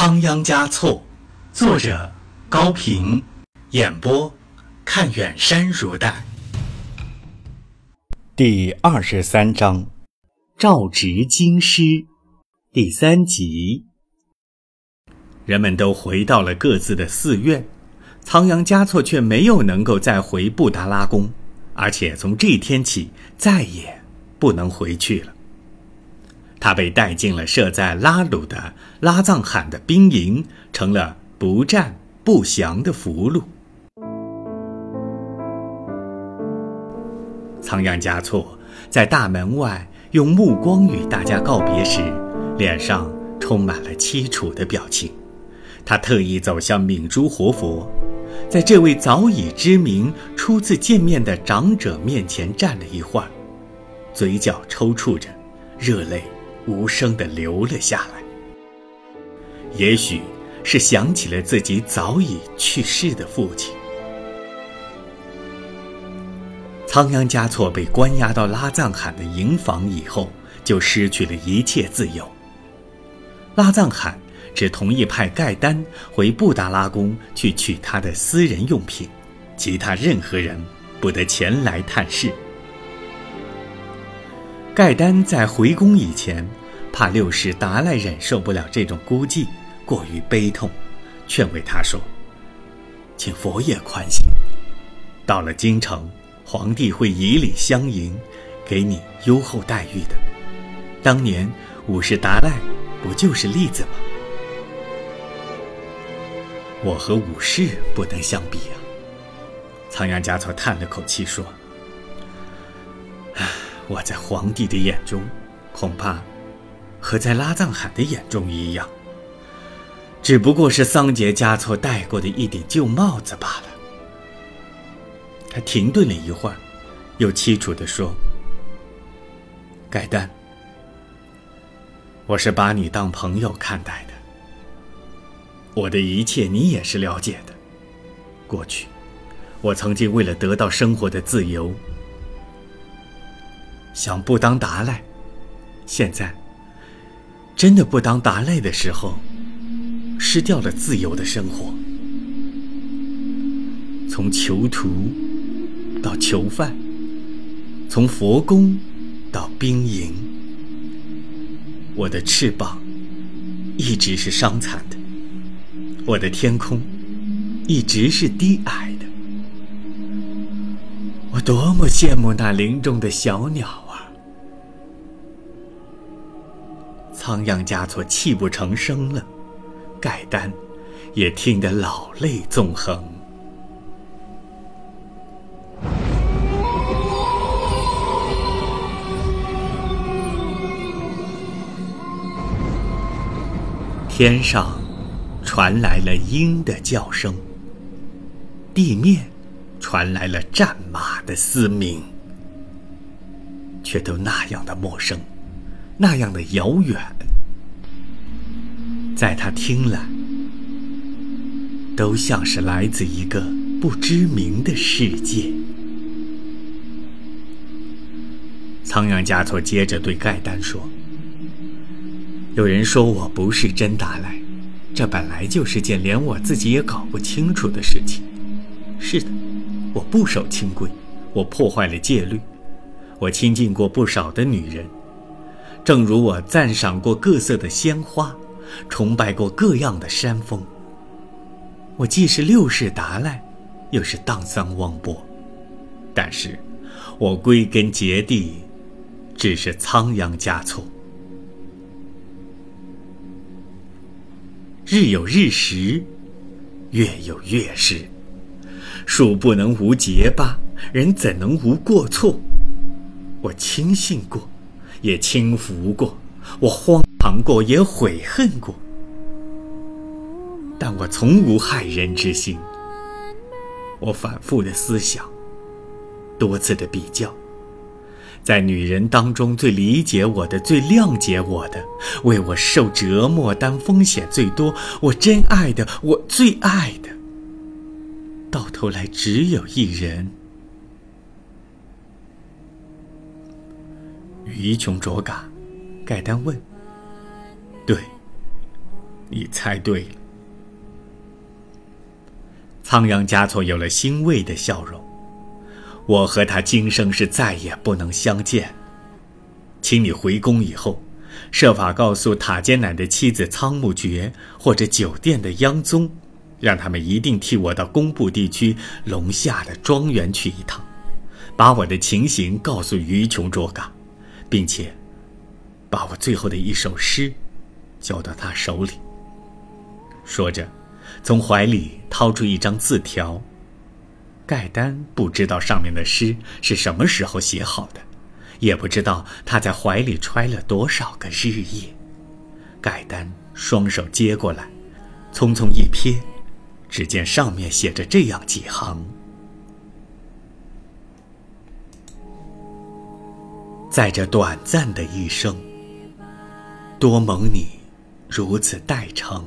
仓央嘉措，作者高平，演播看远山如黛。第二十三章，召职京师，第三集。人们都回到了各自的寺院，仓央嘉措却没有能够再回布达拉宫，而且从这天起再也不能回去了。他被带进了设在拉鲁的拉藏罕的兵营，成了不战不降的俘虏。仓央嘉措在大门外用目光与大家告别时，脸上充满了凄楚的表情。他特意走向敏珠活佛，在这位早已知名、初次见面的长者面前站了一会儿，嘴角抽搐着，热泪。无声地流了下来。也许是想起了自己早已去世的父亲。仓央嘉措被关押到拉藏罕的营房以后，就失去了一切自由。拉藏罕只同意派盖丹回布达拉宫去取他的私人用品，其他任何人不得前来探视。盖丹在回宫以前，怕六世达赖忍受不了这种孤寂，过于悲痛，劝慰他说：“请佛爷宽心，到了京城，皇帝会以礼相迎，给你优厚待遇的。当年五世达赖不就是例子吗？我和武士不能相比啊。”仓央嘉措叹了口气说。我在皇帝的眼中，恐怕和在拉藏海的眼中一样，只不过是桑杰嘉措戴过的一顶旧帽子罢了。他停顿了一会儿，又凄楚地说：“盖丹，我是把你当朋友看待的，我的一切你也是了解的。过去，我曾经为了得到生活的自由。”想不当达赖，现在真的不当达赖的时候，失掉了自由的生活。从囚徒到囚犯，从佛宫到兵营，我的翅膀一直是伤残的，我的天空一直是低矮的。我多么羡慕那林中的小鸟！仓央嘉措泣不成声了，盖丹也听得老泪纵横。天上传来了鹰的叫声，地面传来了战马的嘶鸣，却都那样的陌生。那样的遥远，在他听来，都像是来自一个不知名的世界。仓央嘉措接着对盖丹说：“有人说我不是真达赖，这本来就是件连我自己也搞不清楚的事情。是的，我不守清规，我破坏了戒律，我亲近过不少的女人。”正如我赞赏过各色的鲜花，崇拜过各样的山峰。我既是六世达赖，又是荡桑汪波，但是，我归根结底，只是仓央嘉措。日有日食，月有月食，树不能无结疤，人怎能无过错？我轻信过。也轻浮过，我荒唐过，也悔恨过，但我从无害人之心。我反复的思想，多次的比较，在女人当中最理解我的、最谅解我的、为我受折磨、担风险最多、我真爱的、我最爱的，到头来只有一人。于琼卓嘎，盖丹问：“对，你猜对了。仓央嘉措有了欣慰的笑容。我和他今生是再也不能相见。请你回宫以后，设法告诉塔尖乃的妻子仓木觉或者酒店的央宗，让他们一定替我到工部地区龙下的庄园去一趟，把我的情形告诉于琼卓嘎，并且把我最后的一首诗交到他手里。说着，从怀里掏出一张字条。盖丹不知道上面的诗是什么时候写好的。也不知道他在怀里揣了多少个日夜。盖丹双手接过来，匆匆一瞥，只见上面写着这样几行：在这短暂的一生，多蒙你如此待诚。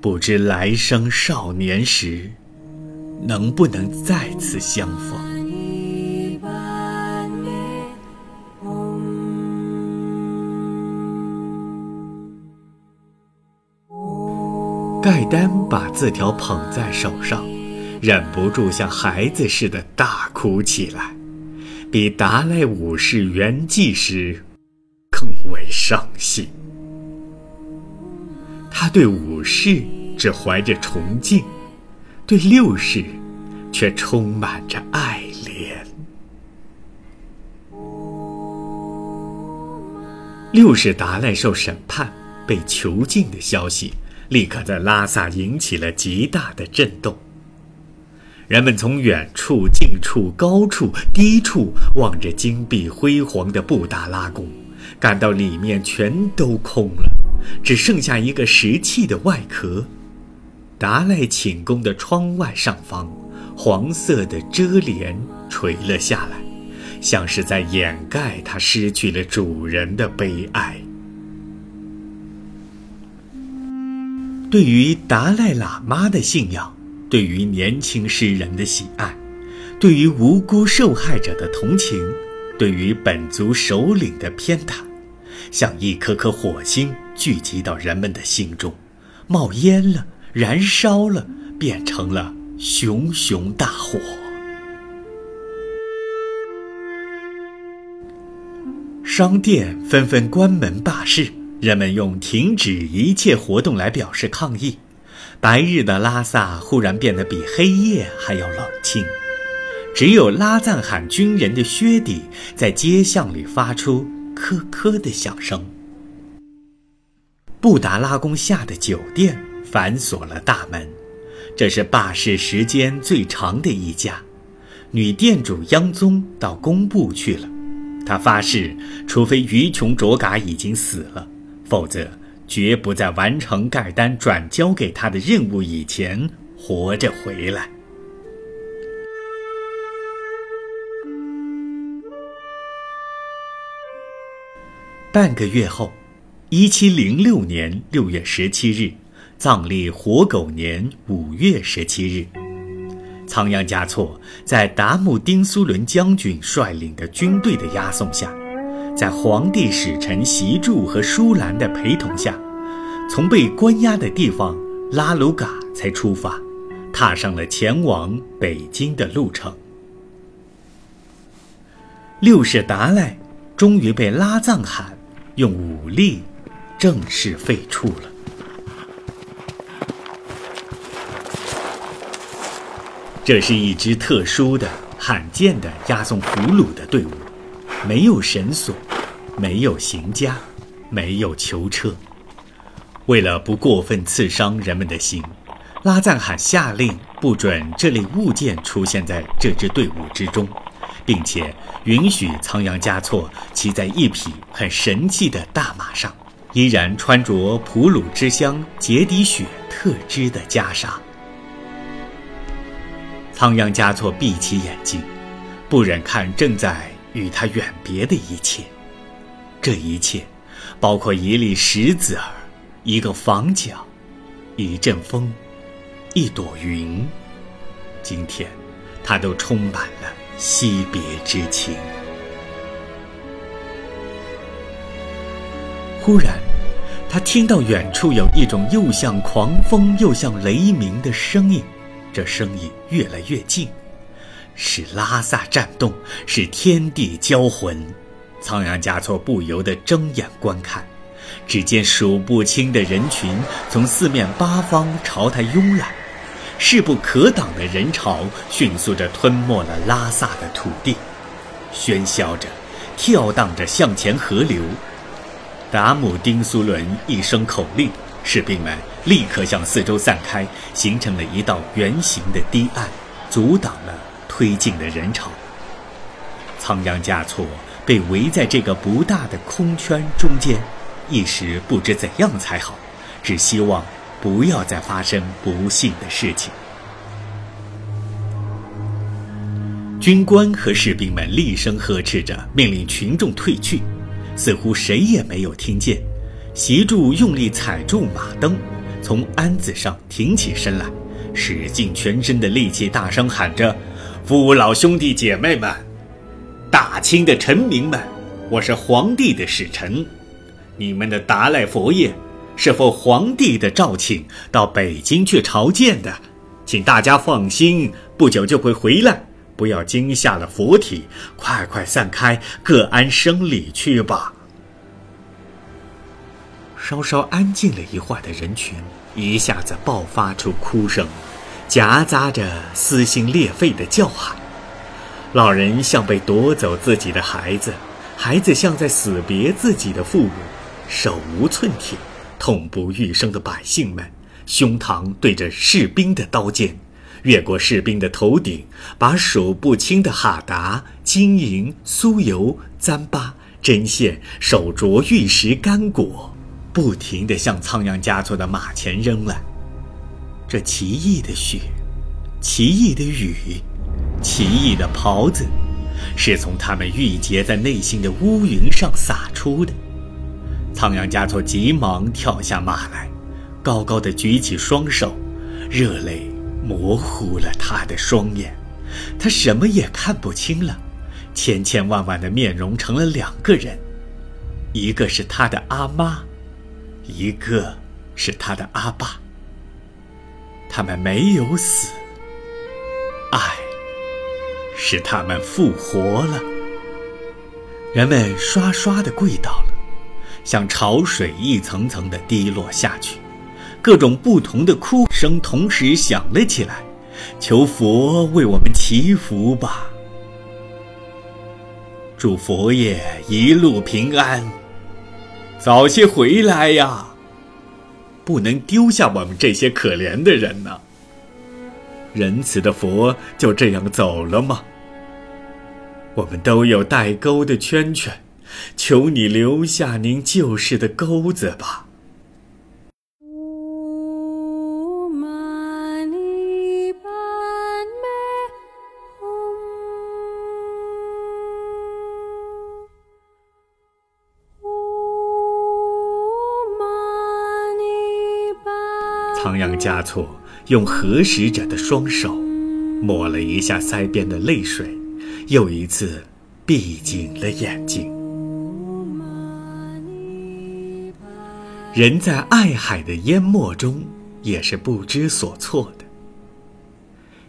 不知来生少年时，能不能再次相逢。盖丹把字条捧在手上，忍不住像孩子似的大哭起来，比达赖五世圆寂时更为伤心。他对五世只怀着崇敬，对六世却充满着爱怜。六世达赖受审判、被囚禁的消息。立刻在拉萨引起了极大的震动。人们从远处、近处、高处、低处望着金碧辉煌的布达拉宫，感到里面全都空了，只剩下一个石砌的外壳。达赖寝宫的窗外上方，黄色的遮帘垂了下来，像是在掩盖他失去了主人的悲哀。对于达赖喇嘛的信仰，对于年轻诗人的喜爱，对于无辜受害者的同情，对于本族首领的偏袒，像一颗颗火星聚集到人们的心中，冒烟了，燃烧了，变成了熊熊大火。商店纷纷关门罢市。人们用停止一切活动来表示抗议。白日的拉萨忽然变得比黑夜还要冷清，只有拉赞罕军人的靴底在街巷里发出咯咯的响声。布达拉宫下的酒店反锁了大门，这是罢市时间最长的一家。女店主央宗到工部去了，她发誓，除非于琼卓嘎已经死了。否则，绝不在完成盖丹转交给他的任务以前活着回来。半个月后，一七零六年六月十七日，藏历火狗年五月十七日，仓央嘉措在达木丁苏伦将军率领的军队的押送下。在皇帝使臣习柱和舒兰的陪同下，从被关押的地方拉鲁嘎才出发，踏上了前往北京的路程。六世达赖终于被拉藏汗用武力正式废黜了。这是一支特殊的、罕见的押送俘虏的队伍。没有绳索，没有行家，没有囚车。为了不过分刺伤人们的心，拉赞罕下令不准这类物件出现在这支队伍之中，并且允许仓央嘉措骑在一匹很神气的大马上，依然穿着普鲁之乡杰迪雪特制的袈裟。仓央嘉措闭起眼睛，不忍看正在。与他远别的一切，这一切，包括一粒石子儿，一个房角，一阵风，一朵云，今天，他都充满了惜别之情。忽然，他听到远处有一种又像狂风又像雷鸣的声音，这声音越来越近，是拉萨战动，是天地交魂。仓央嘉措不由得睁眼观看，只见数不清的人群从四面八方朝他拥来，势不可挡的人潮迅速地吞没了拉萨的土地，喧嚣着，跳荡着向前河流。达姆丁苏伦一声口令，士兵们立刻向四周散开，形成了一道圆形的堤岸，阻挡了推进的人潮。仓央嘉措被围在这个不大的空圈中间，一时不知怎样才好，只希望不要再发生不幸的事情。军官和士兵们厉声呵斥着，命令群众退去。似乎谁也没有听见，席柱用力踩住马灯，从鞍子上挺起身来，使尽全身的力气，大声喊着：“父老兄弟姐妹们，大清的臣民们，我是皇帝的使臣，你们的达赖佛爷是奉皇帝的召请到北京去朝见的，请大家放心，不久就会回来。”不要惊吓了佛体，快快散开，各安生理去吧。稍稍安静了一会儿的人群，一下子爆发出哭声，夹杂着撕心裂肺的叫喊。老人像被夺走自己的孩子，孩子像在死别自己的父母，手无寸铁、痛不欲生的百姓们，胸膛对着士兵的刀尖。越过士兵的头顶，把数不清的哈达、金银、酥油、糌粑、针线、手镯、玉石、干果，不停地向仓央嘉措的马前扔来。这奇异的雪，奇异的雨，奇异的袍子，是从他们郁结在内心的乌云上洒出的。仓央嘉措急忙跳下马来，高高的举起双手，热泪。模糊了他的双眼，他什么也看不清了。千千万万的面容成了两个人，一个是他的阿妈，一个是他的阿爸。他们没有死，爱使他们复活了。人们刷刷的跪倒了，像潮水一层层的滴落下去。各种不同的哭声同时响了起来，求佛为我们祈福吧，祝佛爷一路平安，早些回来呀！不能丢下我们这些可怜的人呢！仁慈的佛就这样走了吗？我们都有带钩的圈圈，求你留下您旧世的钩子吧。仓央嘉措用合十者的双手抹了一下腮边的泪水，又一次闭紧了眼睛。人在爱海的淹没中也是不知所措的。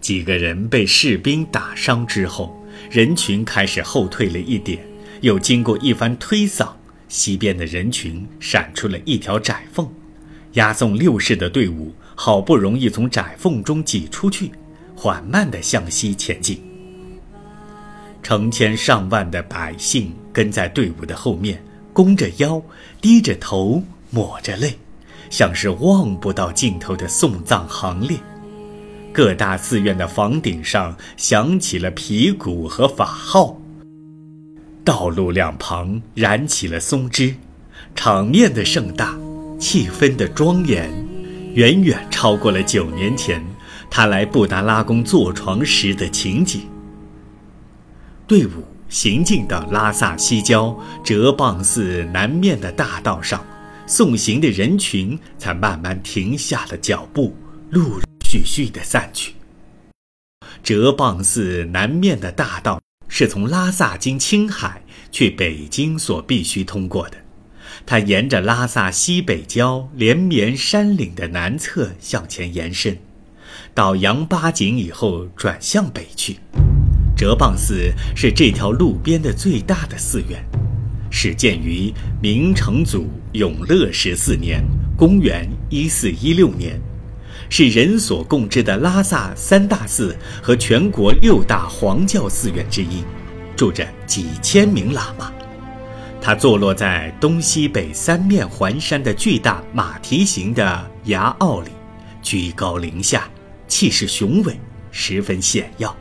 几个人被士兵打伤之后，人群开始后退了一点，又经过一番推搡，西边的人群闪出了一条窄缝。押送六世的队伍好不容易从窄缝中挤出去，缓慢地向西前进。成千上万的百姓跟在队伍的后面，弓着腰，低着头，抹着泪，像是望不到尽头的送葬行列。各大寺院的房顶上响起了皮鼓和法号。道路两旁燃起了松枝，场面的盛大。气氛的庄严，远远超过了九年前他来布达拉宫坐床时的情景。队伍行进到拉萨西郊哲蚌寺南面的大道上，送行的人群才慢慢停下了脚步，陆陆续续地散去。哲蚌寺南面的大道是从拉萨经青海去北京所必须通过的。它沿着拉萨西北郊连绵山岭的南侧向前延伸，到羊八井以后转向北去。哲蚌寺是这条路边的最大的寺院，始建于明成祖永乐十四年（公元1416年），是人所共知的拉萨三大寺和全国六大黄教寺院之一，住着几千名喇嘛。它坐落在东西北三面环山的巨大马蹄形的崖坳里，居高临下，气势雄伟，十分险要。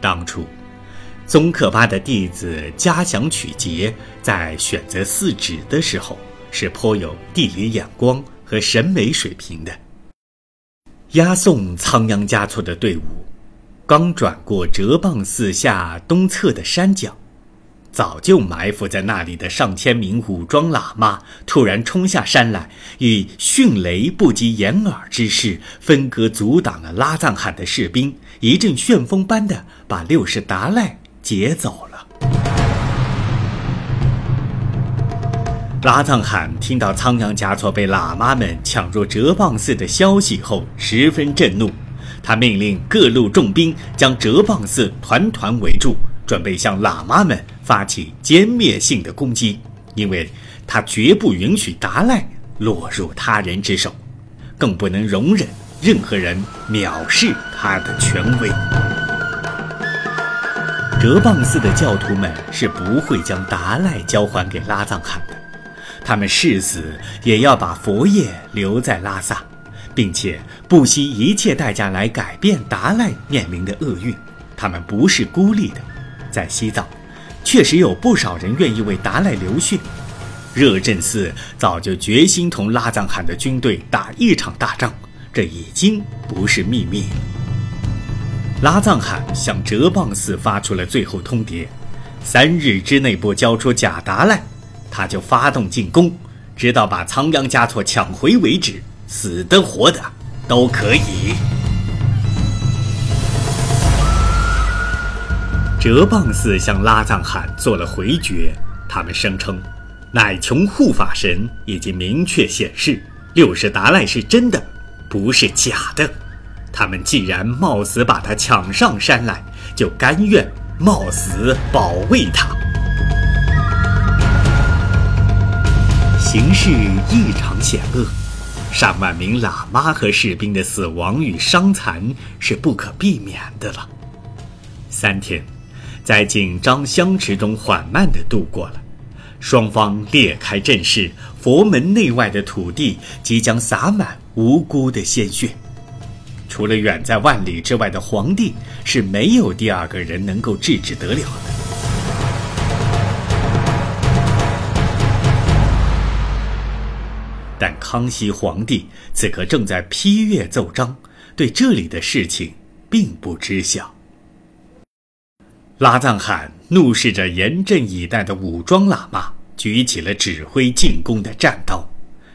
当初，宗喀巴的弟子嘉祥曲杰在选择寺址的时候，是颇有地理眼光和审美水平的。押送仓央嘉措的队伍，刚转过哲蚌寺下东侧的山脚。早就埋伏在那里的上千名武装喇嘛突然冲下山来，以迅雷不及掩耳之势分割阻挡了拉藏汗的士兵，一阵旋风般的把六世达赖劫走了。拉藏汗听到仓央嘉措被喇嘛们抢入哲蚌寺的消息后，十分震怒，他命令各路重兵将哲蚌寺团团围住。准备向喇嘛们发起歼灭性的攻击，因为他绝不允许达赖落入他人之手，更不能容忍任何人藐视他的权威。哲蚌寺的教徒们是不会将达赖交还给拉藏汗的，他们誓死也要把佛业留在拉萨，并且不惜一切代价来改变达赖面临的厄运。他们不是孤立的。在西藏，确实有不少人愿意为达赖流血。热振寺早就决心同拉藏汗的军队打一场大仗，这已经不是秘密。拉藏汗向哲蚌寺发出了最后通牒：三日之内不交出假达赖，他就发动进攻，直到把仓央嘉措抢回为止，死的活的都可以。哲蚌寺向拉藏汗做了回绝，他们声称，乃琼护法神已经明确显示六世达赖是真的，不是假的。他们既然冒死把他抢上山来，就甘愿冒死保卫他。形势异常险恶，上万名喇嘛和士兵的死亡与伤残是不可避免的了。三天。在紧张相持中缓慢地度过了，双方裂开阵势，佛门内外的土地即将洒满无辜的鲜血。除了远在万里之外的皇帝，是没有第二个人能够制止得了的。但康熙皇帝此刻正在批阅奏章，对这里的事情并不知晓。拉藏汗怒视着严阵以待的武装喇嘛，举起了指挥进攻的战刀。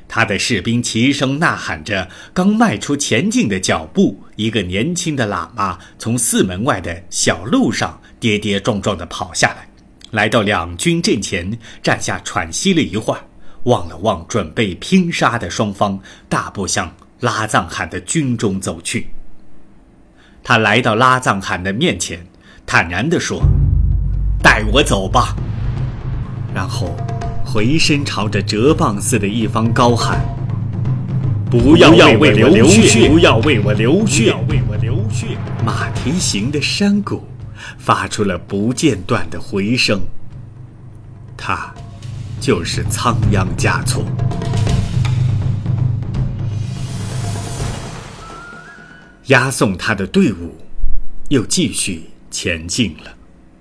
他的士兵齐声呐喊着，刚迈出前进的脚步，一个年轻的喇嘛从寺门外的小路上跌跌撞撞地跑下来，来到两军阵前站下喘息了一会儿，望了望准备拼杀的双方，大步向拉藏汗的军中走去。他来到拉藏汗的面前。坦然地说：“带我走吧。”然后回身朝着哲蚌寺的一方高喊：“不要为我流血！不要为我流血！不要为我流血！”马蹄形的山谷发出了不间断的回声。他，就是仓央嘉措。押送他的队伍，又继续。前进了。